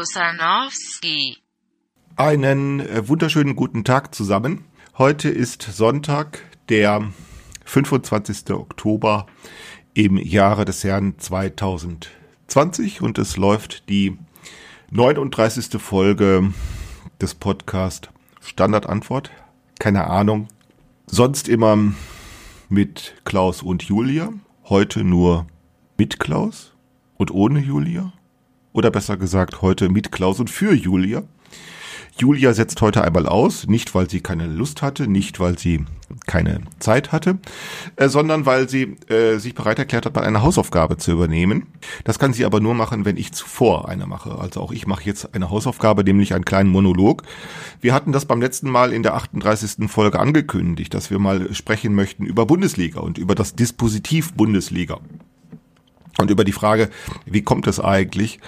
Klaus Kusanowski. Einen äh, wunderschönen guten Tag zusammen. Heute ist Sonntag, der 25. Oktober im Jahre des Herrn 2020 und es läuft die 39. Folge des Podcasts Standardantwort. Keine Ahnung. Sonst immer mit Klaus und Julia. Heute nur mit Klaus und ohne Julia. Oder besser gesagt, heute mit Klaus und für Julia. Julia setzt heute einmal aus, nicht weil sie keine Lust hatte, nicht weil sie keine Zeit hatte, äh, sondern weil sie äh, sich bereit erklärt hat, mal eine Hausaufgabe zu übernehmen. Das kann sie aber nur machen, wenn ich zuvor eine mache. Also auch ich mache jetzt eine Hausaufgabe, nämlich einen kleinen Monolog. Wir hatten das beim letzten Mal in der 38. Folge angekündigt, dass wir mal sprechen möchten über Bundesliga und über das Dispositiv Bundesliga. Und über die Frage, wie kommt es eigentlich,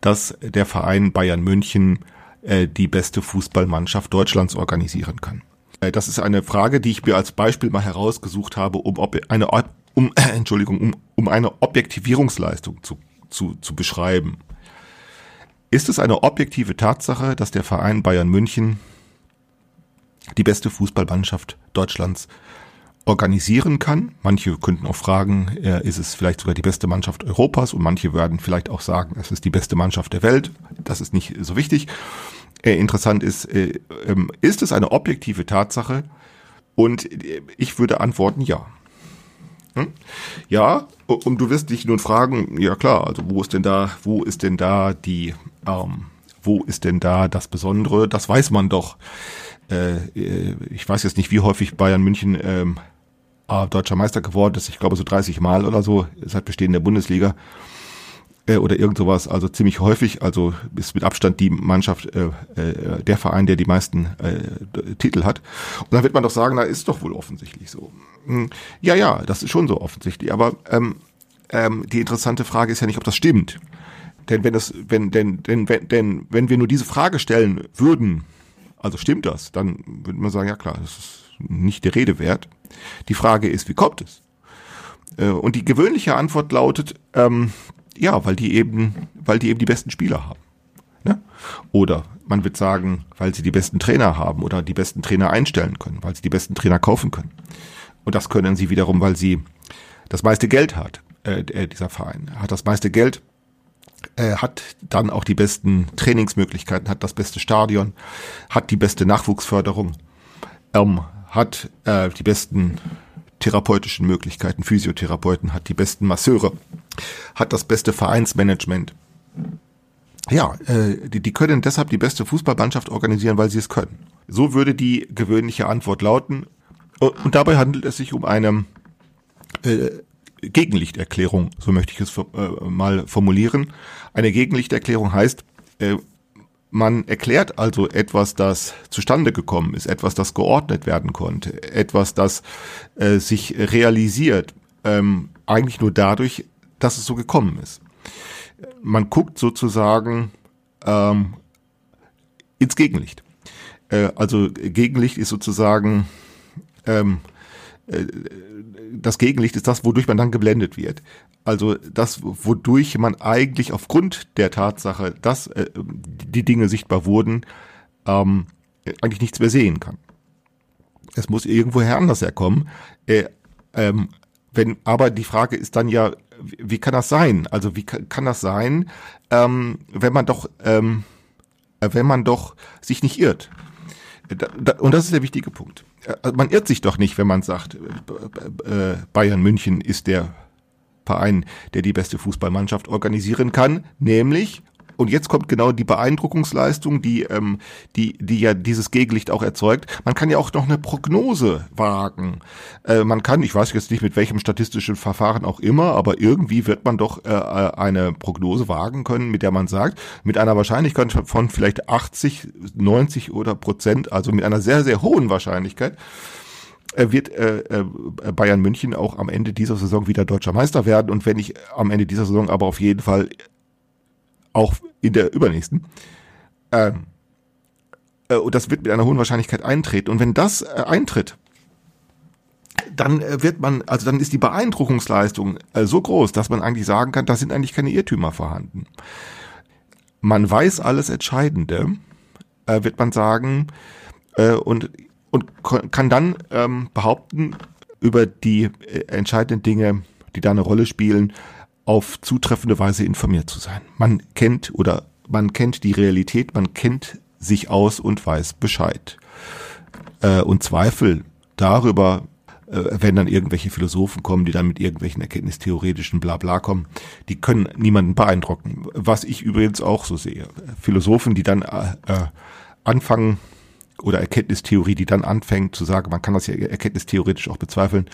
dass der Verein Bayern München äh, die beste Fußballmannschaft Deutschlands organisieren kann. Äh, das ist eine Frage, die ich mir als Beispiel mal herausgesucht habe, um eine, um, Entschuldigung, um, um eine Objektivierungsleistung zu, zu, zu beschreiben. Ist es eine objektive Tatsache, dass der Verein Bayern München die beste Fußballmannschaft Deutschlands organisieren kann. Manche könnten auch fragen, ist es vielleicht sogar die beste Mannschaft Europas und manche werden vielleicht auch sagen, es ist die beste Mannschaft der Welt. Das ist nicht so wichtig. Äh, interessant ist, äh, ähm, ist es eine objektive Tatsache? Und äh, ich würde antworten, ja. Hm? Ja, und du wirst dich nun fragen, ja klar, also wo ist denn da, wo ist denn da die, ähm, wo ist denn da das Besondere? Das weiß man doch. Äh ich weiß jetzt nicht, wie häufig Bayern München ähm, äh, deutscher Meister geworden ist, ich glaube so 30 Mal oder so, seit Bestehen der Bundesliga äh, oder irgend sowas, also ziemlich häufig, also ist mit Abstand die Mannschaft, äh, äh, der Verein, der die meisten äh, Titel hat. Und dann wird man doch sagen, na ist doch wohl offensichtlich so. Hm, ja, ja, das ist schon so offensichtlich, aber ähm, ähm, die interessante Frage ist ja nicht, ob das stimmt. Denn wenn das, wenn, denn, denn, wenn, denn, wenn wir nur diese Frage stellen würden, also stimmt das, dann würde man sagen, ja klar, das ist nicht der Rede wert. Die Frage ist, wie kommt es? Äh, und die gewöhnliche Antwort lautet, ähm, ja, weil die eben, weil die eben die besten Spieler haben. Ne? Oder man wird sagen, weil sie die besten Trainer haben oder die besten Trainer einstellen können, weil sie die besten Trainer kaufen können. Und das können sie wiederum, weil sie das meiste Geld hat, äh, dieser Verein, hat das meiste Geld, äh, hat dann auch die besten Trainingsmöglichkeiten, hat das beste Stadion, hat die beste Nachwuchsförderung, ähm, hat äh, die besten therapeutischen Möglichkeiten, Physiotherapeuten, hat die besten Masseure, hat das beste Vereinsmanagement. Ja, äh, die, die können deshalb die beste Fußballmannschaft organisieren, weil sie es können. So würde die gewöhnliche Antwort lauten. Und dabei handelt es sich um eine äh, Gegenlichterklärung, so möchte ich es äh, mal formulieren. Eine Gegenlichterklärung heißt, äh, man erklärt also etwas, das zustande gekommen ist, etwas, das geordnet werden konnte, etwas, das äh, sich realisiert, ähm, eigentlich nur dadurch, dass es so gekommen ist. Man guckt sozusagen ähm, ins Gegenlicht. Äh, also Gegenlicht ist sozusagen ähm, äh, das Gegenlicht ist das, wodurch man dann geblendet wird. Also das, wodurch man eigentlich aufgrund der Tatsache, dass äh, die Dinge sichtbar wurden, ähm, eigentlich nichts mehr sehen kann. Es muss irgendwoher anders herkommen. Äh, ähm, wenn, aber die Frage ist dann ja, wie kann das sein? Also wie kann, kann das sein, ähm, wenn man doch, ähm, wenn man doch sich nicht irrt? Da, da, und das ist der wichtige Punkt. Äh, man irrt sich doch nicht, wenn man sagt, äh, Bayern München ist der Verein, der die beste Fußballmannschaft organisieren kann, nämlich und jetzt kommt genau die Beeindruckungsleistung, die, ähm, die, die ja dieses Gegenlicht auch erzeugt. Man kann ja auch noch eine Prognose wagen. Äh, man kann, ich weiß jetzt nicht mit welchem statistischen Verfahren auch immer, aber irgendwie wird man doch äh, eine Prognose wagen können, mit der man sagt, mit einer Wahrscheinlichkeit von vielleicht 80, 90 oder Prozent, also mit einer sehr, sehr hohen Wahrscheinlichkeit, äh, wird äh, äh, Bayern München auch am Ende dieser Saison wieder deutscher Meister werden und wenn nicht am Ende dieser Saison, aber auf jeden Fall auch in der übernächsten. Ähm, äh, und das wird mit einer hohen Wahrscheinlichkeit eintreten. Und wenn das äh, eintritt, dann äh, wird man, also dann ist die Beeindruckungsleistung äh, so groß, dass man eigentlich sagen kann, da sind eigentlich keine Irrtümer vorhanden. Man weiß alles Entscheidende, äh, wird man sagen, äh, und, und kann dann ähm, behaupten, über die entscheidenden Dinge, die da eine Rolle spielen, auf zutreffende Weise informiert zu sein. Man kennt oder man kennt die Realität, man kennt sich aus und weiß Bescheid. Äh, und Zweifel darüber, äh, wenn dann irgendwelche Philosophen kommen, die dann mit irgendwelchen erkenntnistheoretischen Blabla kommen, die können niemanden beeindrucken. Was ich übrigens auch so sehe. Philosophen, die dann äh, anfangen, oder Erkenntnistheorie, die dann anfängt zu sagen, man kann das ja erkenntnistheoretisch auch bezweifeln,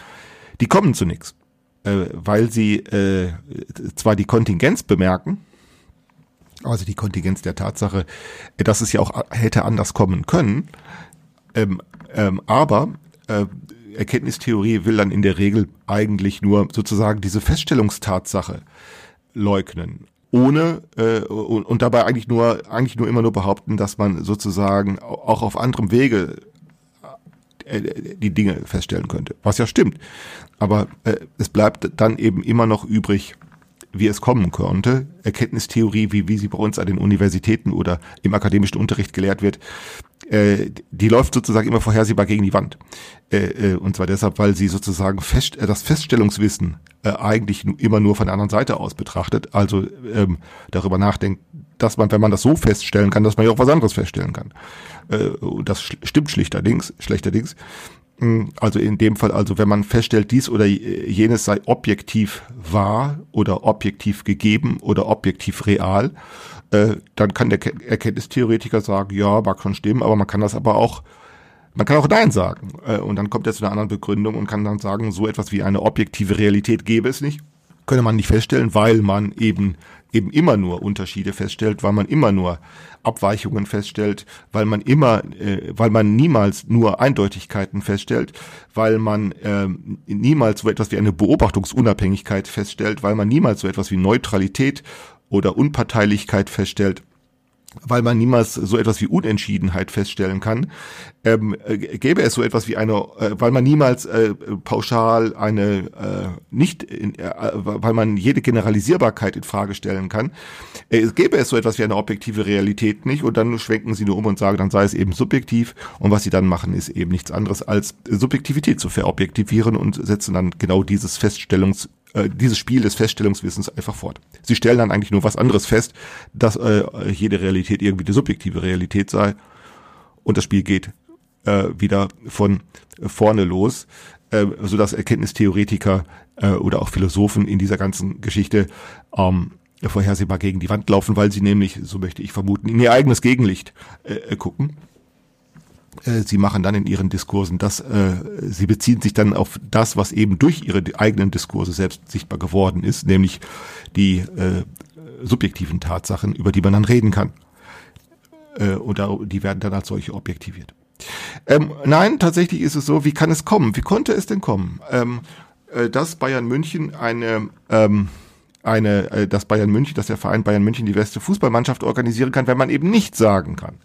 die kommen zu nichts. Äh, weil sie äh, zwar die Kontingenz bemerken, also die Kontingenz der Tatsache, dass es ja auch hätte anders kommen können, ähm, ähm, aber äh, Erkenntnistheorie will dann in der Regel eigentlich nur sozusagen diese Feststellungstatsache leugnen ohne äh, und, und dabei eigentlich nur eigentlich nur immer nur behaupten, dass man sozusagen auch auf anderem Wege äh, die Dinge feststellen könnte, was ja stimmt. Aber äh, es bleibt dann eben immer noch übrig, wie es kommen könnte. Erkenntnistheorie, wie, wie sie bei uns an den Universitäten oder im akademischen Unterricht gelehrt wird, äh, die läuft sozusagen immer vorhersehbar gegen die Wand. Äh, äh, und zwar deshalb, weil sie sozusagen fest, äh, das Feststellungswissen äh, eigentlich immer nur von der anderen Seite aus betrachtet. Also ähm, darüber nachdenkt, dass man, wenn man das so feststellen kann, dass man ja auch was anderes feststellen kann. Äh, das stimmt schlichterdings, schlechterdings. Hm, also in dem Fall, also wenn man feststellt, dies oder jenes sei objektiv wahr oder objektiv gegeben oder objektiv real, äh, dann kann der Erkenntnistheoretiker sagen, ja, mag schon stimmen, aber man kann das aber auch, man kann auch Nein sagen. Äh, und dann kommt er zu einer anderen Begründung und kann dann sagen, so etwas wie eine objektive Realität gäbe es nicht. Könne man nicht feststellen, weil man eben eben immer nur Unterschiede feststellt, weil man immer nur Abweichungen feststellt, weil man immer, äh, weil man niemals nur Eindeutigkeiten feststellt, weil man äh, niemals so etwas wie eine Beobachtungsunabhängigkeit feststellt, weil man niemals so etwas wie Neutralität oder Unparteilichkeit feststellt, weil man niemals so etwas wie Unentschiedenheit feststellen kann, ähm, äh, gäbe es so etwas wie eine, äh, weil man niemals äh, pauschal eine äh, nicht, in, äh, weil man jede Generalisierbarkeit in Frage stellen kann, äh, gäbe es so etwas wie eine objektive Realität nicht und dann schwenken sie nur um und sagen, dann sei es eben subjektiv und was sie dann machen, ist eben nichts anderes als Subjektivität zu verobjektivieren und setzen dann genau dieses Feststellungs äh, dieses Spiel des Feststellungswissens einfach fort. Sie stellen dann eigentlich nur was anderes fest, dass äh, jede Realität irgendwie die subjektive Realität sei und das Spiel geht äh, wieder von vorne los, äh, so dass Erkenntnistheoretiker äh, oder auch Philosophen in dieser ganzen Geschichte ähm, vorhersehbar gegen die Wand laufen, weil sie nämlich, so möchte ich vermuten, in ihr eigenes Gegenlicht äh, gucken äh, sie machen dann in ihren Diskursen das, äh, sie beziehen sich dann auf das, was eben durch ihre eigenen Diskurse selbst sichtbar geworden ist, nämlich die äh, subjektiven Tatsachen, über die man dann reden kann. Äh, oder die werden dann als solche objektiviert. Ähm, nein, tatsächlich ist es so, wie kann es kommen? Wie konnte es denn kommen? Ähm, äh, dass Bayern München eine ähm, eine, äh, dass Bayern München, dass der Verein Bayern München die beste Fußballmannschaft organisieren kann, wenn man eben nicht sagen kann,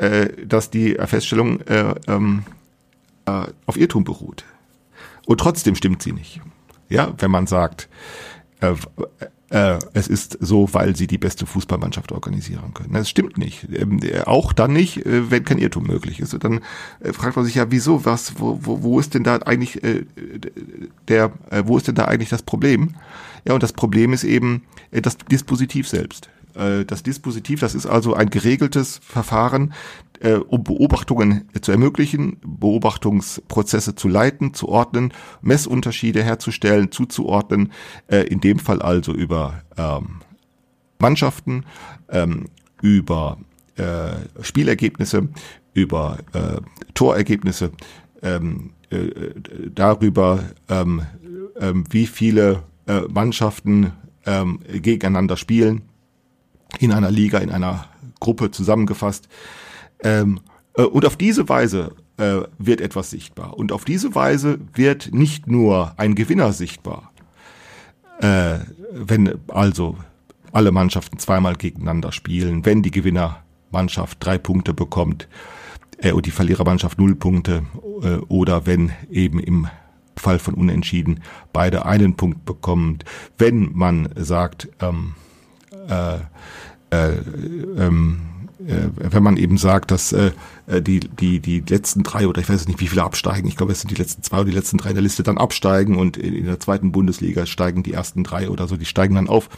äh, dass die Feststellung äh, ähm, äh, auf Irrtum beruht. Und trotzdem stimmt sie nicht. Ja, wenn man sagt, äh, äh, es ist so, weil sie die beste Fußballmannschaft organisieren können. Das stimmt nicht. Ähm, auch dann nicht, äh, wenn kein Irrtum möglich ist. Und dann äh, fragt man sich ja, wieso, was, wo, wo, wo ist denn da eigentlich äh, der, äh, wo ist denn da eigentlich das Problem? Ja, und das Problem ist eben äh, das Dispositiv selbst. Äh, das Dispositiv, das ist also ein geregeltes Verfahren, äh, um Beobachtungen zu ermöglichen, Beobachtungsprozesse zu leiten, zu ordnen, Messunterschiede herzustellen, zuzuordnen, äh, in dem Fall also über ähm, Mannschaften, ähm, über äh, Spielergebnisse, über äh, Torergebnisse, ähm, äh, darüber, äh, wie viele äh, Mannschaften gegeneinander spielen, in einer Liga, in einer Gruppe zusammengefasst. Ähm, äh, und auf diese Weise äh, wird etwas sichtbar. Und auf diese Weise wird nicht nur ein Gewinner sichtbar, äh, wenn also alle Mannschaften zweimal gegeneinander spielen, wenn die Gewinnermannschaft drei Punkte bekommt äh, und die Verlierermannschaft null Punkte äh, oder wenn eben im Fall von Unentschieden beide einen Punkt bekommt. Wenn man sagt, ähm, äh, äh, ähm, äh, wenn man eben sagt, dass äh, die, die, die letzten drei oder ich weiß nicht, wie viele absteigen, ich glaube, es sind die letzten zwei oder die letzten drei in der Liste dann absteigen und in, in der zweiten Bundesliga steigen die ersten drei oder so, die steigen dann auf.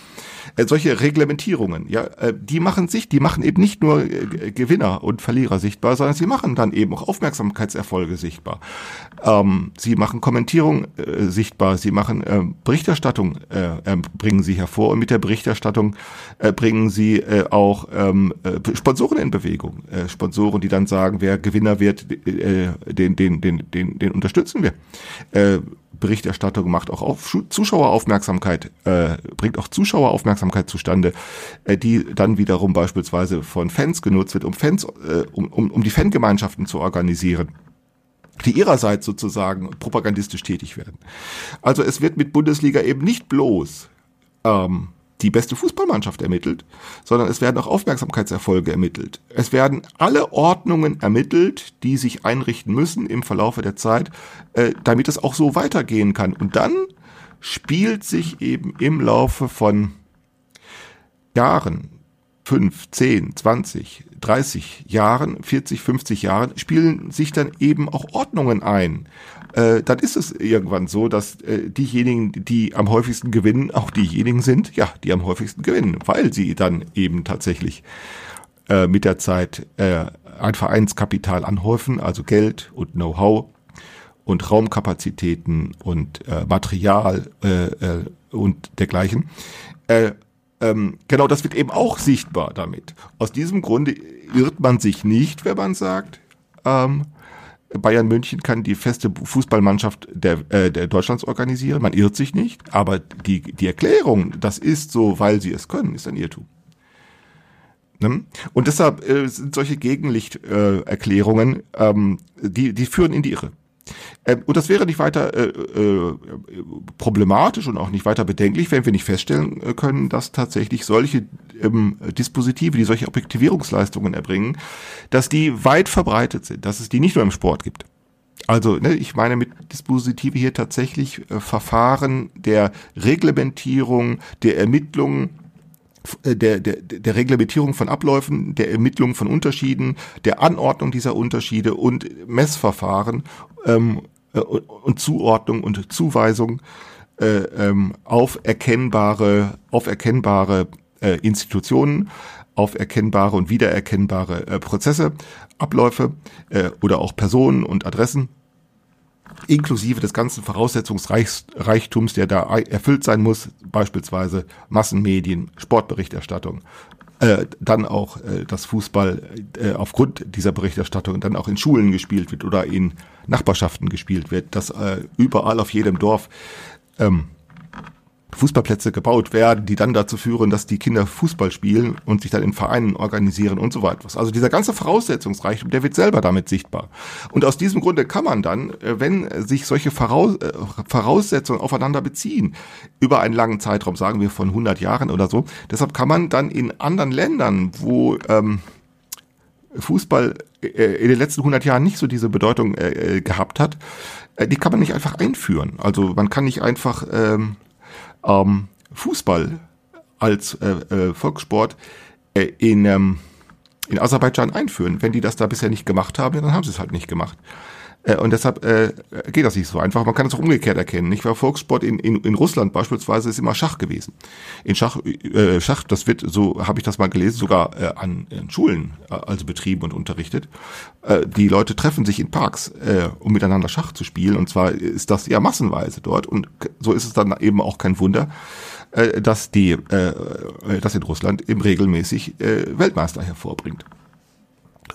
Äh, solche Reglementierungen, ja, äh, die machen sich, die machen eben nicht nur äh, Gewinner und Verlierer sichtbar, sondern sie machen dann eben auch Aufmerksamkeitserfolge sichtbar. Ähm, sie machen Kommentierung äh, sichtbar, sie machen äh, Berichterstattung, äh, bringen sie hervor und mit der Berichterstattung äh, bringen sie äh, auch ähm, äh, Sponsoren in Bewegung. Äh, Sponsoren, die dann sagen, wer Gewinner wird, äh, den, den, den, den, den unterstützen wir. Äh, Berichterstattung macht auch auf Zuschaueraufmerksamkeit, äh, bringt auch Zuschaueraufmerksamkeit zustande, äh, die dann wiederum beispielsweise von Fans genutzt wird, um Fans, äh, um, um, um die Fangemeinschaften zu organisieren die ihrerseits sozusagen propagandistisch tätig werden. Also es wird mit Bundesliga eben nicht bloß ähm, die beste Fußballmannschaft ermittelt, sondern es werden auch Aufmerksamkeitserfolge ermittelt. Es werden alle Ordnungen ermittelt, die sich einrichten müssen im Verlaufe der Zeit, äh, damit es auch so weitergehen kann. Und dann spielt sich eben im Laufe von Jahren, fünf, zehn, zwanzig, 30 Jahren, 40, 50 Jahren, spielen sich dann eben auch Ordnungen ein äh, dann ist es irgendwann so, dass äh, diejenigen, die am häufigsten gewinnen, auch diejenigen sind, ja, die am häufigsten gewinnen, weil sie dann eben tatsächlich äh, mit der Zeit äh, ein Vereinskapital anhäufen, also Geld und Know-how und Raumkapazitäten und äh, Material äh, und dergleichen. Äh, ähm, genau, das wird eben auch sichtbar damit. Aus diesem Grunde irrt man sich nicht, wenn man sagt, ähm, Bayern München kann die feste Fußballmannschaft der, äh, der Deutschlands organisieren. Man irrt sich nicht, aber die, die Erklärung, das ist so, weil sie es können, ist ein Irrtum. Ne? Und deshalb äh, sind solche Gegenlichterklärungen, äh, ähm, die, die führen in die Irre. Ähm, und das wäre nicht weiter äh, äh, problematisch und auch nicht weiter bedenklich, wenn wir nicht feststellen äh, können, dass tatsächlich solche ähm, Dispositive, die solche Objektivierungsleistungen erbringen, dass die weit verbreitet sind, dass es die nicht nur im Sport gibt. Also, ne, ich meine mit Dispositive hier tatsächlich äh, Verfahren der Reglementierung, der Ermittlung, äh, der, der, der Reglementierung von Abläufen, der Ermittlung von Unterschieden, der Anordnung dieser Unterschiede und Messverfahren ähm, äh, und Zuordnung und Zuweisung äh, ähm, auf erkennbare, auf erkennbare äh, Institutionen, auf erkennbare und wiedererkennbare äh, Prozesse, Abläufe äh, oder auch Personen und Adressen inklusive des ganzen Voraussetzungsreichtums, der da erfüllt sein muss, beispielsweise Massenmedien, Sportberichterstattung, äh, dann auch äh, das Fußball äh, aufgrund dieser Berichterstattung dann auch in Schulen gespielt wird oder in Nachbarschaften gespielt wird, dass äh, überall auf jedem Dorf ähm, Fußballplätze gebaut werden, die dann dazu führen, dass die Kinder Fußball spielen und sich dann in Vereinen organisieren und so weiter. Also dieser ganze Voraussetzungsreichtum, der wird selber damit sichtbar. Und aus diesem Grunde kann man dann, äh, wenn sich solche äh, Voraussetzungen aufeinander beziehen, über einen langen Zeitraum, sagen wir von 100 Jahren oder so, deshalb kann man dann in anderen Ländern, wo ähm, Fußball äh, in den letzten 100 Jahren nicht so diese Bedeutung äh, gehabt hat, die kann man nicht einfach einführen. Also man kann nicht einfach ähm, ähm, Fußball als äh, äh, Volkssport äh, in, ähm, in Aserbaidschan einführen. Wenn die das da bisher nicht gemacht haben, dann haben sie es halt nicht gemacht. Äh, und deshalb äh, geht das nicht so einfach. Man kann es auch umgekehrt erkennen. Nicht war Volkssport in, in, in Russland beispielsweise ist immer Schach gewesen. In Schach, äh, Schach, das wird so habe ich das mal gelesen, sogar äh, an, an Schulen äh, also betrieben und unterrichtet. Äh, die Leute treffen sich in Parks, äh, um miteinander Schach zu spielen. Und zwar ist das ja massenweise dort. Und so ist es dann eben auch kein Wunder, äh, dass die, äh, dass in Russland eben regelmäßig äh, Weltmeister hervorbringt.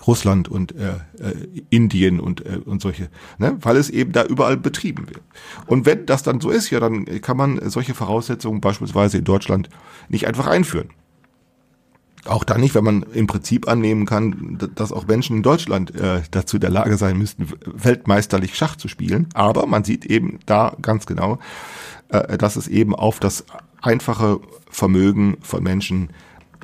Russland und äh, äh, Indien und, äh, und solche, ne? weil es eben da überall betrieben wird. Und wenn das dann so ist, ja, dann kann man solche Voraussetzungen beispielsweise in Deutschland nicht einfach einführen. Auch dann nicht, wenn man im Prinzip annehmen kann, dass auch Menschen in Deutschland äh, dazu in der Lage sein müssten, weltmeisterlich Schach zu spielen. Aber man sieht eben da ganz genau, äh, dass es eben auf das einfache Vermögen von Menschen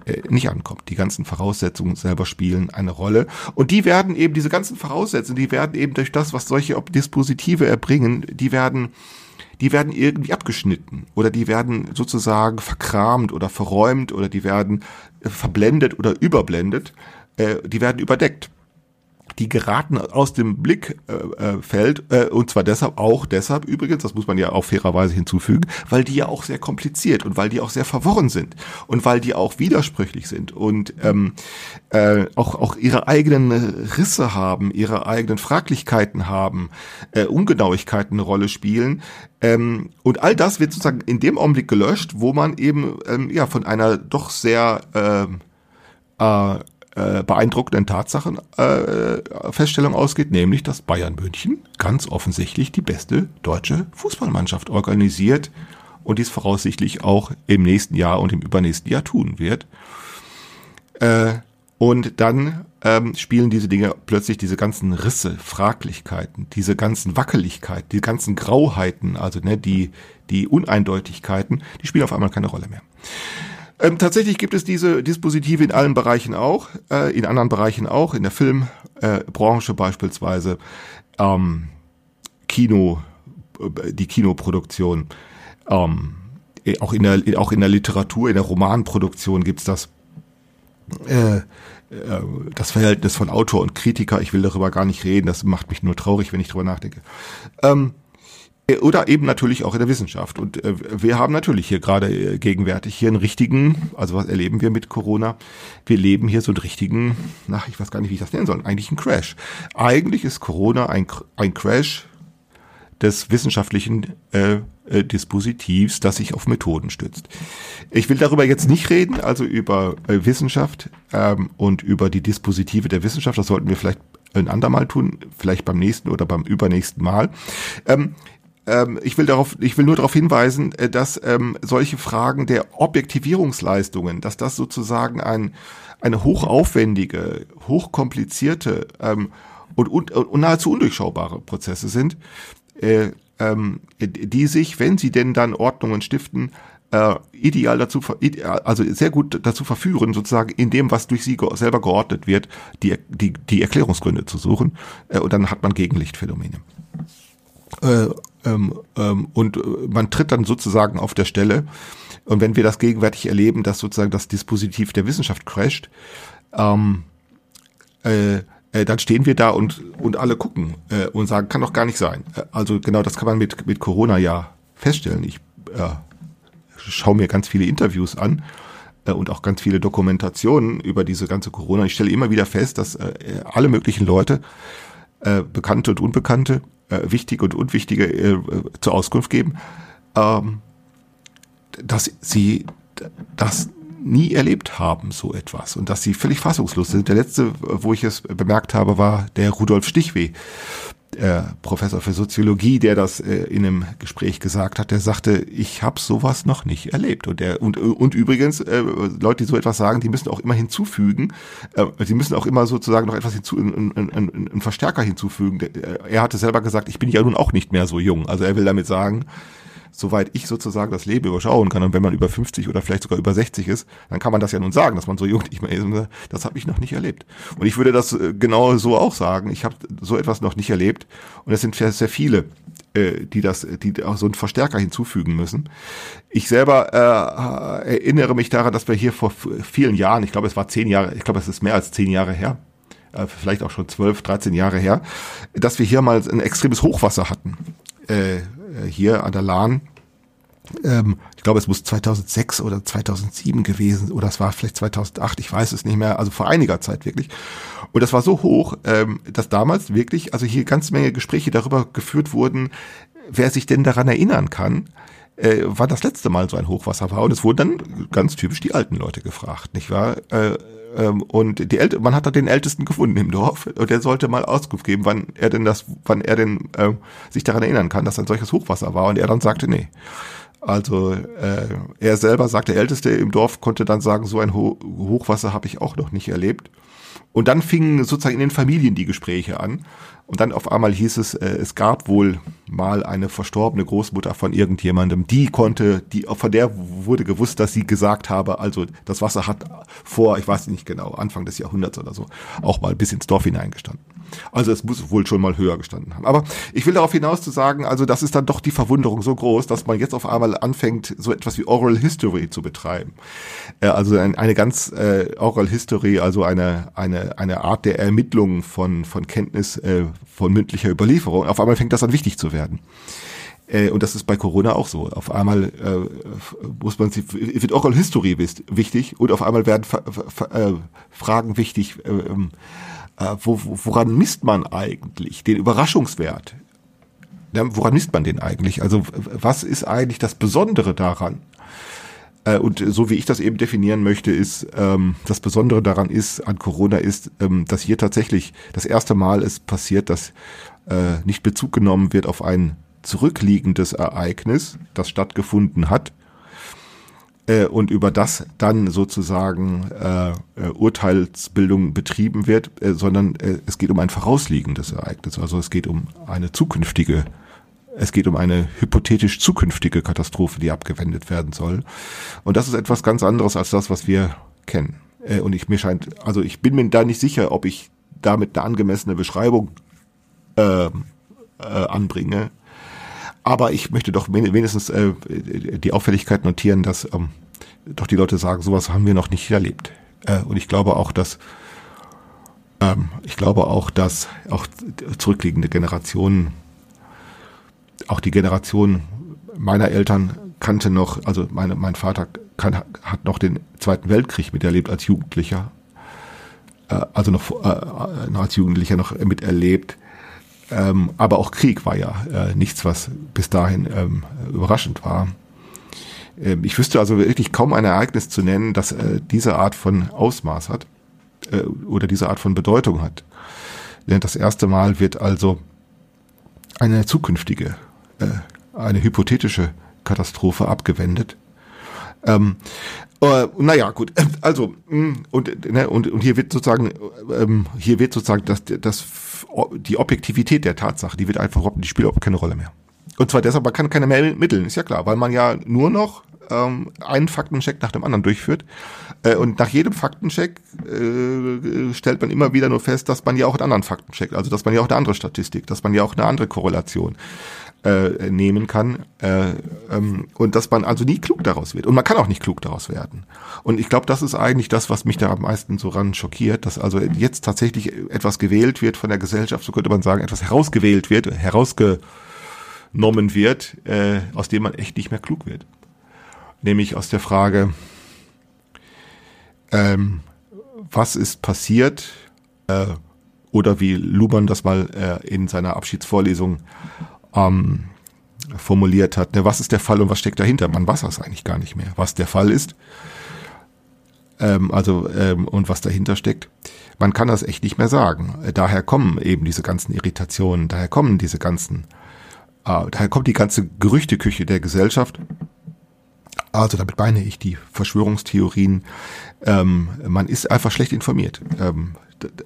äh, nicht ankommt. Die ganzen Voraussetzungen selber spielen eine Rolle. Und die werden eben, diese ganzen Voraussetzungen, die werden eben durch das, was solche Dispositive erbringen, die werden die werden irgendwie abgeschnitten oder die werden sozusagen verkramt oder verräumt oder die werden äh, verblendet oder überblendet, äh, die werden überdeckt die geraten aus dem Blickfeld äh, äh, und zwar deshalb auch deshalb übrigens, das muss man ja auch fairerweise hinzufügen, weil die ja auch sehr kompliziert und weil die auch sehr verworren sind und weil die auch widersprüchlich sind und ähm, äh, auch auch ihre eigenen Risse haben, ihre eigenen Fraglichkeiten haben, äh, Ungenauigkeiten eine Rolle spielen. Ähm, und all das wird sozusagen in dem Augenblick gelöscht, wo man eben ähm, ja von einer doch sehr ähm, äh, äh, beeindruckenden Tatsachen äh, Feststellung ausgeht, nämlich dass Bayern München ganz offensichtlich die beste deutsche Fußballmannschaft organisiert und dies voraussichtlich auch im nächsten Jahr und im übernächsten Jahr tun wird. Äh, und dann ähm, spielen diese Dinge plötzlich diese ganzen Risse, Fraglichkeiten, diese ganzen Wackeligkeiten, die ganzen Grauheiten, also ne, die, die Uneindeutigkeiten, die spielen auf einmal keine Rolle mehr. Ähm, tatsächlich gibt es diese Dispositive in allen Bereichen auch, äh, in anderen Bereichen auch, in der Filmbranche äh, beispielsweise, ähm, Kino, äh, die Kinoproduktion, ähm, auch in der auch in der Literatur, in der Romanproduktion gibt's das. Äh, äh, das Verhältnis von Autor und Kritiker, ich will darüber gar nicht reden, das macht mich nur traurig, wenn ich darüber nachdenke. Ähm, oder eben natürlich auch in der Wissenschaft. Und äh, wir haben natürlich hier gerade äh, gegenwärtig hier einen richtigen, also was erleben wir mit Corona? Wir leben hier so einen richtigen, nach ich weiß gar nicht, wie ich das nennen soll, eigentlich ein Crash. Eigentlich ist Corona ein, ein Crash des wissenschaftlichen äh, äh, Dispositivs, das sich auf Methoden stützt. Ich will darüber jetzt nicht reden, also über äh, Wissenschaft ähm, und über die Dispositive der Wissenschaft. Das sollten wir vielleicht ein andermal tun, vielleicht beim nächsten oder beim übernächsten Mal. Ähm, ähm, ich will darauf, ich will nur darauf hinweisen, äh, dass ähm, solche Fragen der Objektivierungsleistungen, dass das sozusagen ein, eine hochaufwendige, hochkomplizierte ähm, und, und, und nahezu undurchschaubare Prozesse sind, äh, ähm, die sich, wenn sie denn dann Ordnungen stiften, äh, ideal dazu, also sehr gut dazu verführen, sozusagen in dem, was durch sie selber geordnet wird, die, die, die Erklärungsgründe zu suchen. Äh, und dann hat man Gegenlichtphänomene. Äh, ähm, ähm, und äh, man tritt dann sozusagen auf der Stelle. Und wenn wir das gegenwärtig erleben, dass sozusagen das Dispositiv der Wissenschaft crasht, ähm, äh, äh, dann stehen wir da und, und alle gucken äh, und sagen, kann doch gar nicht sein. Äh, also genau das kann man mit, mit Corona ja feststellen. Ich äh, schaue mir ganz viele Interviews an und auch ganz viele Dokumentationen über diese ganze Corona. Ich stelle immer wieder fest, dass alle möglichen Leute, Bekannte und Unbekannte, äh, wichtige und unwichtige äh, zur Auskunft geben, ähm, dass sie das nie erlebt haben, so etwas. Und dass sie völlig fassungslos sind. Der letzte, wo ich es bemerkt habe, war der Rudolf Stichweh, äh, Professor für Soziologie, der das äh, in einem Gespräch gesagt hat, der sagte, ich habe sowas noch nicht erlebt. Und der und und übrigens äh, Leute, die so etwas sagen, die müssen auch immer hinzufügen, äh, sie müssen auch immer sozusagen noch etwas hinzu, einen, einen, einen Verstärker hinzufügen. Er hatte selber gesagt, ich bin ja nun auch nicht mehr so jung. Also er will damit sagen, soweit ich sozusagen das Leben überschauen kann. Und wenn man über 50 oder vielleicht sogar über 60 ist, dann kann man das ja nun sagen, dass man so jung nicht mehr ist. Das habe ich noch nicht erlebt. Und ich würde das äh, genau so auch sagen. Ich habe so etwas noch nicht erlebt. Und es sind sehr, sehr viele, äh, die das, die auch so einen Verstärker hinzufügen müssen. Ich selber äh, erinnere mich daran, dass wir hier vor vielen Jahren, ich glaube, es war zehn Jahre, ich glaube, es ist mehr als zehn Jahre her, äh, vielleicht auch schon zwölf, dreizehn Jahre her, dass wir hier mal ein extremes Hochwasser hatten. Äh, äh, hier an der Lahn. Ähm, ich glaube, es muss 2006 oder 2007 gewesen oder es war vielleicht 2008, ich weiß es nicht mehr, also vor einiger Zeit wirklich. Und das war so hoch, ähm, dass damals wirklich, also hier ganz Menge Gespräche darüber geführt wurden, wer sich denn daran erinnern kann, äh, wann das letzte Mal so ein Hochwasser war. Und es wurden dann ganz typisch die alten Leute gefragt, nicht wahr? Äh, ähm, und die Älte, man hat da den Ältesten gefunden im Dorf und der sollte mal Auskunft geben, wann er denn das, wann er denn äh, sich daran erinnern kann, dass ein solches Hochwasser war. Und er dann sagte, nee. Also äh, er selber sagt, der Älteste im Dorf konnte dann sagen, so ein Ho Hochwasser habe ich auch noch nicht erlebt. Und dann fingen sozusagen in den Familien die Gespräche an. Und dann auf einmal hieß es, äh, es gab wohl mal eine verstorbene Großmutter von irgendjemandem, die konnte, die, von der wurde gewusst, dass sie gesagt habe, also das Wasser hat vor, ich weiß nicht genau, Anfang des Jahrhunderts oder so, auch mal bis ins Dorf hineingestanden. Also es muss wohl schon mal höher gestanden haben. Aber ich will darauf hinaus zu sagen, also das ist dann doch die Verwunderung so groß, dass man jetzt auf einmal anfängt, so etwas wie Oral History zu betreiben. Äh, also ein, eine ganz äh, Oral History, also eine, eine, eine Art der Ermittlung von, von Kenntnis äh, von mündlicher Überlieferung. Auf einmal fängt das an wichtig zu werden. Äh, und das ist bei Corona auch so. Auf einmal äh, muss man sich, wird Oral History wichtig und auf einmal werden äh, Fragen wichtig. Äh, ähm, äh, wo, woran misst man eigentlich den Überraschungswert? Woran misst man den eigentlich? Also was ist eigentlich das Besondere daran? Äh, und so wie ich das eben definieren möchte, ist ähm, das Besondere daran ist an Corona ist, ähm, dass hier tatsächlich das erste Mal es passiert, dass äh, nicht Bezug genommen wird auf ein zurückliegendes Ereignis, das stattgefunden hat, äh, und über das dann sozusagen äh, äh, Urteilsbildung betrieben wird, äh, sondern äh, es geht um ein vorausliegendes Ereignis. Also es geht um eine zukünftige, es geht um eine hypothetisch zukünftige Katastrophe, die abgewendet werden soll. Und das ist etwas ganz anderes als das, was wir kennen. Äh, und ich mir scheint, also ich bin mir da nicht sicher, ob ich damit eine angemessene Beschreibung äh, äh, anbringe. Aber ich möchte doch wenigstens äh, die Auffälligkeit notieren, dass ähm, doch die Leute sagen, sowas haben wir noch nicht erlebt. Äh, und ich glaube auch, dass ähm, ich glaube auch, dass auch zurückliegende Generationen, auch die Generation meiner Eltern kannte noch, also meine, mein Vater kann, hat noch den Zweiten Weltkrieg miterlebt als Jugendlicher, äh, also noch, äh, noch als Jugendlicher noch miterlebt. Ähm, aber auch Krieg war ja äh, nichts, was bis dahin ähm, überraschend war. Ähm, ich wüsste also wirklich kaum ein Ereignis zu nennen, das äh, diese Art von Ausmaß hat äh, oder diese Art von Bedeutung hat. Denn das erste Mal wird also eine zukünftige, äh, eine hypothetische Katastrophe abgewendet. Ähm, äh, naja, gut. Also mm, und, ne, und und hier wird sozusagen ähm, hier wird sozusagen das das die Objektivität der Tatsache, die wird einfach die spielt auch keine Rolle mehr. Und zwar deshalb, man kann keine mehr mitteln, ist ja klar, weil man ja nur noch ähm, einen Faktencheck nach dem anderen durchführt. Äh, und nach jedem Faktencheck äh, stellt man immer wieder nur fest, dass man ja auch einen anderen Faktencheck, also dass man ja auch eine andere Statistik, dass man ja auch eine andere Korrelation äh, nehmen kann äh, ähm, und dass man also nie klug daraus wird. Und man kann auch nicht klug daraus werden. Und ich glaube das ist eigentlich das was mich da am meisten so ran schockiert dass also jetzt tatsächlich etwas gewählt wird von der Gesellschaft so könnte man sagen etwas herausgewählt wird herausgenommen wird äh, aus dem man echt nicht mehr klug wird. Nämlich aus der Frage ähm, was ist passiert äh, oder wie Luhmann das mal äh, in seiner Abschiedsvorlesung ähm, formuliert hat. Ne, was ist der Fall und was steckt dahinter? Man weiß das eigentlich gar nicht mehr, was der Fall ist. Ähm, also ähm, und was dahinter steckt. Man kann das echt nicht mehr sagen. Daher kommen eben diese ganzen Irritationen, daher kommen diese ganzen, äh, daher kommt die ganze Gerüchteküche der Gesellschaft. Also damit meine ich die Verschwörungstheorien. Ähm, man ist einfach schlecht informiert. Ähm,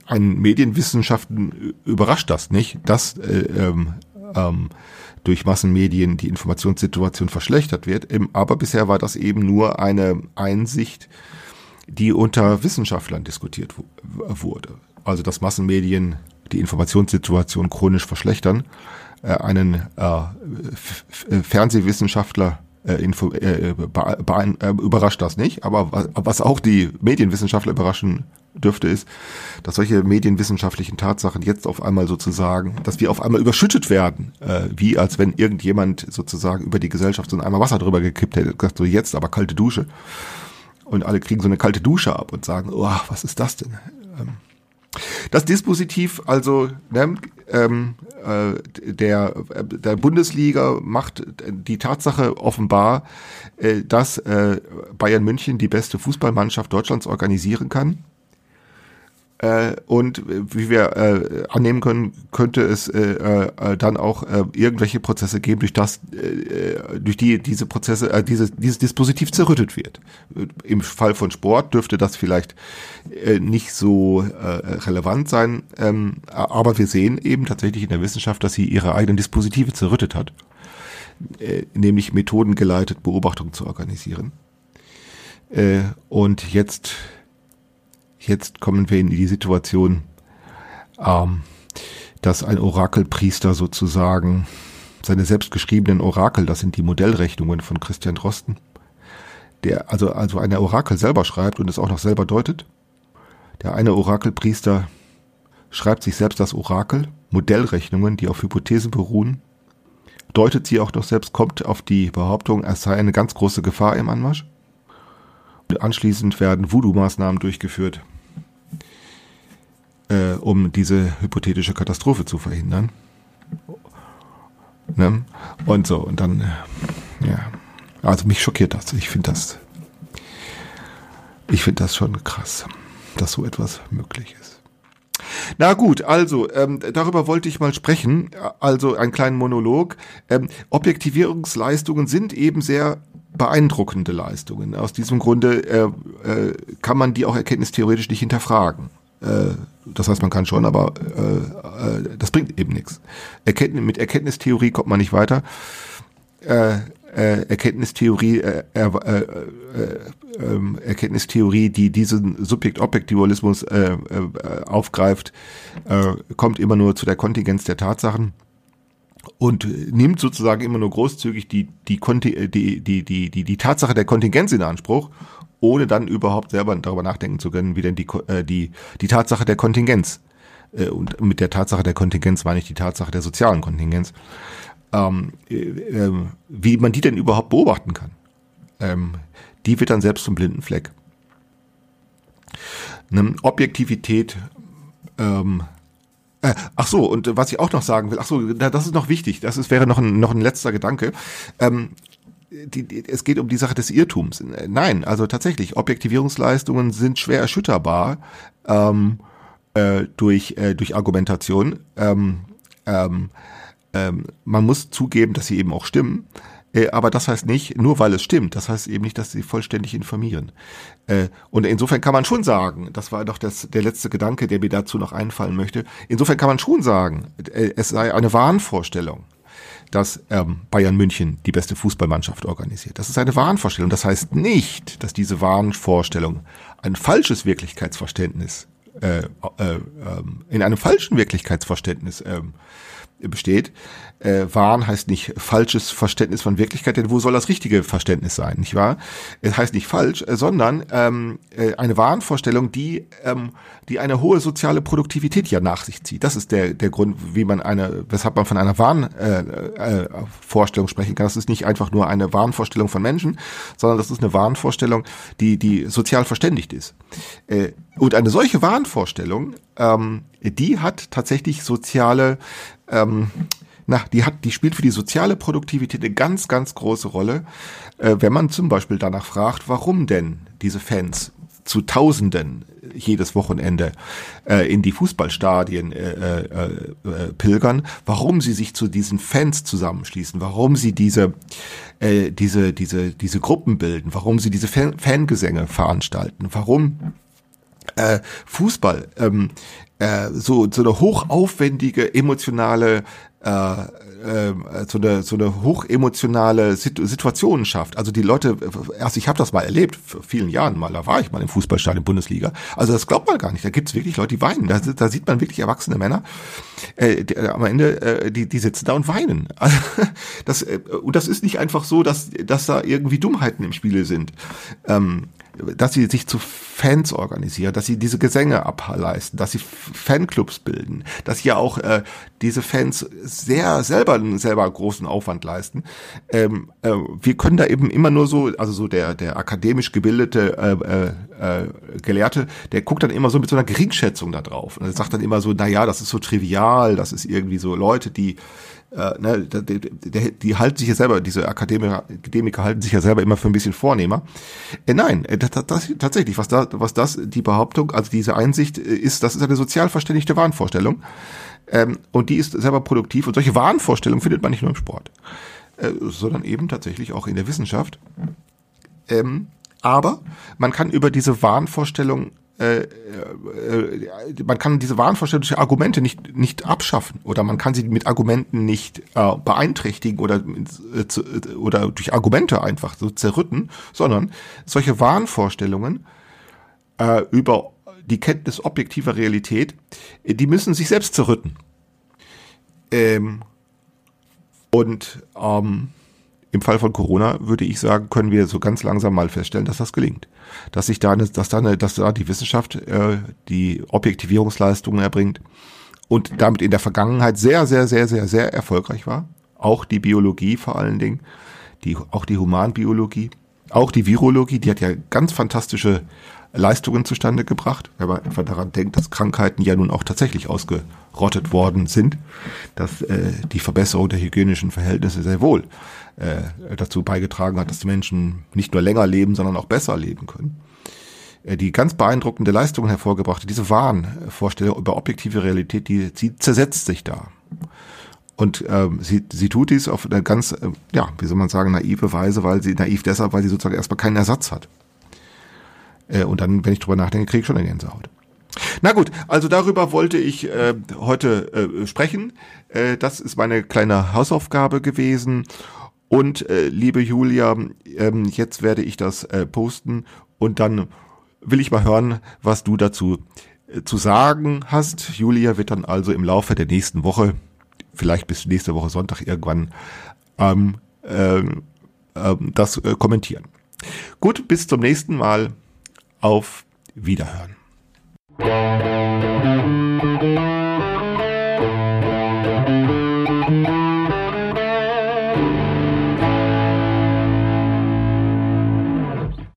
ein Medienwissenschaften überrascht das nicht, dass äh, ähm, ähm, durch Massenmedien die Informationssituation verschlechtert wird. Aber bisher war das eben nur eine Einsicht, die unter Wissenschaftlern diskutiert wurde. Also dass Massenmedien die Informationssituation chronisch verschlechtern. Äh, einen äh, Fernsehwissenschaftler info, äh, äh, überrascht das nicht, aber was auch die Medienwissenschaftler überraschen dürfte, ist, dass solche medienwissenschaftlichen Tatsachen jetzt auf einmal sozusagen, dass wir auf einmal überschüttet werden, äh, wie als wenn irgendjemand sozusagen über die Gesellschaft so ein Eimer Wasser drüber gekippt hätte, gesagt so jetzt aber kalte Dusche. Und alle kriegen so eine kalte Dusche ab und sagen, oh, was ist das denn? Ähm, das Dispositiv also ne, ähm, äh, der, der Bundesliga macht die Tatsache offenbar, äh, dass äh, Bayern München die beste Fußballmannschaft Deutschlands organisieren kann Äh, und wie wir äh, annehmen können, könnte es äh, äh, dann auch äh, irgendwelche Prozesse geben, durch das, äh, durch die diese Prozesse, dieses, dieses Dispositiv zerrüttet wird. Im Fall von Sport dürfte das vielleicht nicht so relevant sein, ähm, aber wir sehen eben tatsächlich in der Wissenschaft, dass sie ihre eigenen Dispositive zerrüttet hat, nämlich methodengeleitet Beobachtung zu organisieren. Und jetzt jetzt kommen wir in die Situation, ähm, dass ein Orakelpriester sozusagen seine selbstgeschriebenen Orakel, das sind die Modellrechnungen von Christian Drosten, der also, also eine Orakel selber schreibt und es auch noch selber deutet. Der eine Orakelpriester schreibt sich selbst das Orakel, Modellrechnungen, die auf Hypothesen beruhen, deutet sie auch noch selbst, kommt auf die Behauptung, es sei eine ganz große Gefahr im Anmarsch. Und anschließend werden Voodoo-Maßnahmen durchgeführt, äh, um diese hypothetische Katastrophe zu verhindern. Ne? Und so, und dann, äh, ja. Also mich schockiert das. Ich finde das, ich finde das schon krass, dass so etwas möglich ist. Na gut, also ähm, darüber wollte ich mal sprechen. Also einen kleinen Monolog. Ähm, Objektivierungsleistungen sind eben sehr beeindruckende Leistungen. Aus diesem Grunde äh, äh, kann man die auch erkenntnistheoretisch nicht hinterfragen. Äh, das heißt, man kann schon, aber äh, äh, das bringt eben nichts. Erkenntnis, mit Erkenntnistheorie kommt man nicht weiter. Äh, äh, Erkenntnistheorie, äh, äh, äh, äh, Erkenntnistheorie, die diesen Subjekt-Objekt-Dualismus aufgreift, kommt immer nur zu der Kontingenz der Tatsachen und nimmt sozusagen immer nur großzügig die, die, die, die, die, die Tatsache der Kontingenz in Anspruch ohne dann überhaupt selber darüber nachdenken zu können, wie denn die, äh, die, die Tatsache der Kontingenz, äh, und mit der Tatsache der Kontingenz meine ich die Tatsache der sozialen Kontingenz, ähm, äh, äh, wie man die denn überhaupt beobachten kann. Ähm, die wird dann selbst zum blinden Fleck. Ne, Objektivität, ähm, äh, ach so, und was ich auch noch sagen will, ach so, das ist noch wichtig, das ist, wäre noch ein, noch ein letzter Gedanke. Ähm, die, die, es geht um die Sache des Irrtums. Nein, also tatsächlich, Objektivierungsleistungen sind schwer erschütterbar ähm, äh, durch, äh, durch Argumentation. Ähm, ähm, ähm, man muss zugeben, dass sie eben auch stimmen. Äh, aber das heißt nicht, nur weil es stimmt, das heißt eben nicht, dass sie vollständig informieren. Äh, und insofern kann man schon sagen, das war doch das, der letzte Gedanke, der mir dazu noch einfallen möchte, insofern kann man schon sagen, äh, es sei eine Wahnvorstellung, dass ähm, Bayern München die beste Fußballmannschaft organisiert. Das ist eine Wahnvorstellung. Das heißt nicht, dass diese Wahnvorstellung ein falsches Wirklichkeitsverständnis äh, äh, äh, in einem falschen Wirklichkeitsverständnis äh, besteht. Äh, Wahn heißt nicht falsches Verständnis von Wirklichkeit, denn wo soll das richtige Verständnis sein, nicht wahr? Es heißt nicht falsch, äh, sondern ähm, äh, eine Wahnvorstellung, die ähm, die eine hohe soziale Produktivität ja nach sich zieht. Das ist der der Grund, wie man eine, weshalb man von einer Wahnvorstellung äh, äh, sprechen kann. Das ist nicht einfach nur eine Wahnvorstellung von Menschen, sondern das ist eine Wahnvorstellung, die die sozial verständigt ist. Äh, und eine solche Wahnvorstellung, ähm, die hat tatsächlich soziale ähm, na, die hat, die spielt für die soziale Produktivität eine ganz, ganz große Rolle. Äh, wenn man zum Beispiel danach fragt, warum denn diese Fans zu Tausenden jedes Wochenende äh, in die Fußballstadien äh, äh, äh, pilgern, warum sie sich zu diesen Fans zusammenschließen, warum sie diese äh, diese diese diese Gruppen bilden, warum sie diese Fan Fangesänge veranstalten, warum äh, Fußball ähm, äh, so so eine hochaufwendige emotionale äh, äh, so eine so eine hochemotionale Situation schafft. Also die Leute, also ich habe das mal erlebt vor vielen Jahren mal, da war ich mal im Fußballstadion Bundesliga. Also das glaubt man gar nicht. Da gibt's wirklich Leute, die weinen. Da, da sieht man wirklich erwachsene Männer. Äh, die, am Ende äh, die die sitzen da und weinen. das äh, und das ist nicht einfach so, dass dass da irgendwie Dummheiten im Spiele sind. Ähm, dass sie sich zu Fans organisieren, dass sie diese Gesänge ableisten, dass sie Fanclubs bilden, dass ja auch äh, diese Fans sehr selber selber großen Aufwand leisten. Ähm, äh, wir können da eben immer nur so, also so der der akademisch gebildete äh, äh, Gelehrte, der guckt dann immer so mit so einer Geringschätzung da drauf und sagt dann immer so, na ja, das ist so trivial, das ist irgendwie so Leute, die äh, ne, die, die, die halten sich ja selber, diese Akademiker, Akademiker halten sich ja selber immer für ein bisschen vornehmer. Äh, nein, äh, das, das, tatsächlich, was da, was das, die Behauptung, also diese Einsicht äh, ist, das ist eine sozial verständigte Wahnvorstellung. Ähm, und die ist selber produktiv. Und solche Wahnvorstellungen findet man nicht nur im Sport, äh, sondern eben tatsächlich auch in der Wissenschaft. Ähm, aber man kann über diese Wahnvorstellung äh, äh, man kann diese Wahnvorstellung durch Argumente nicht, nicht abschaffen oder man kann sie mit Argumenten nicht äh, beeinträchtigen oder, äh, zu, äh, oder durch Argumente einfach so zerrütten, sondern solche Wahnvorstellungen äh, über die Kenntnis objektiver Realität, die müssen sich selbst zerrütten. Ähm, und ähm, im Fall von Corona würde ich sagen, können wir so ganz langsam mal feststellen, dass das gelingt. Dass sich da eine, dass da eine, dass da die Wissenschaft äh, die Objektivierungsleistungen erbringt und damit in der Vergangenheit sehr, sehr, sehr, sehr, sehr erfolgreich war. Auch die Biologie vor allen Dingen, die, auch die Humanbiologie, auch die Virologie, die hat ja ganz fantastische Leistungen zustande gebracht, wenn man einfach daran denkt, dass Krankheiten ja nun auch tatsächlich ausgerottet worden sind, dass äh, die Verbesserung der hygienischen Verhältnisse sehr wohl äh, dazu beigetragen hat, dass die Menschen nicht nur länger leben, sondern auch besser leben können. Äh, die ganz beeindruckende Leistungen hervorgebrachte, diese Wahnvorstellung über objektive Realität, die, sie zersetzt sich da. Und ähm, sie, sie tut dies auf eine ganz, äh, ja, wie soll man sagen, naive Weise, weil sie naiv deshalb, weil sie sozusagen erstmal keinen Ersatz hat. Äh, und dann, wenn ich drüber nachdenke, kriege ich schon eine Gänsehaut. Na gut, also darüber wollte ich äh, heute äh, sprechen. Äh, das ist meine kleine Hausaufgabe gewesen. Und äh, liebe Julia, ähm, jetzt werde ich das äh, posten und dann will ich mal hören, was du dazu äh, zu sagen hast. Julia wird dann also im Laufe der nächsten Woche, vielleicht bis nächste Woche Sonntag irgendwann, ähm, äh, äh, das äh, kommentieren. Gut, bis zum nächsten Mal. Auf Wiederhören.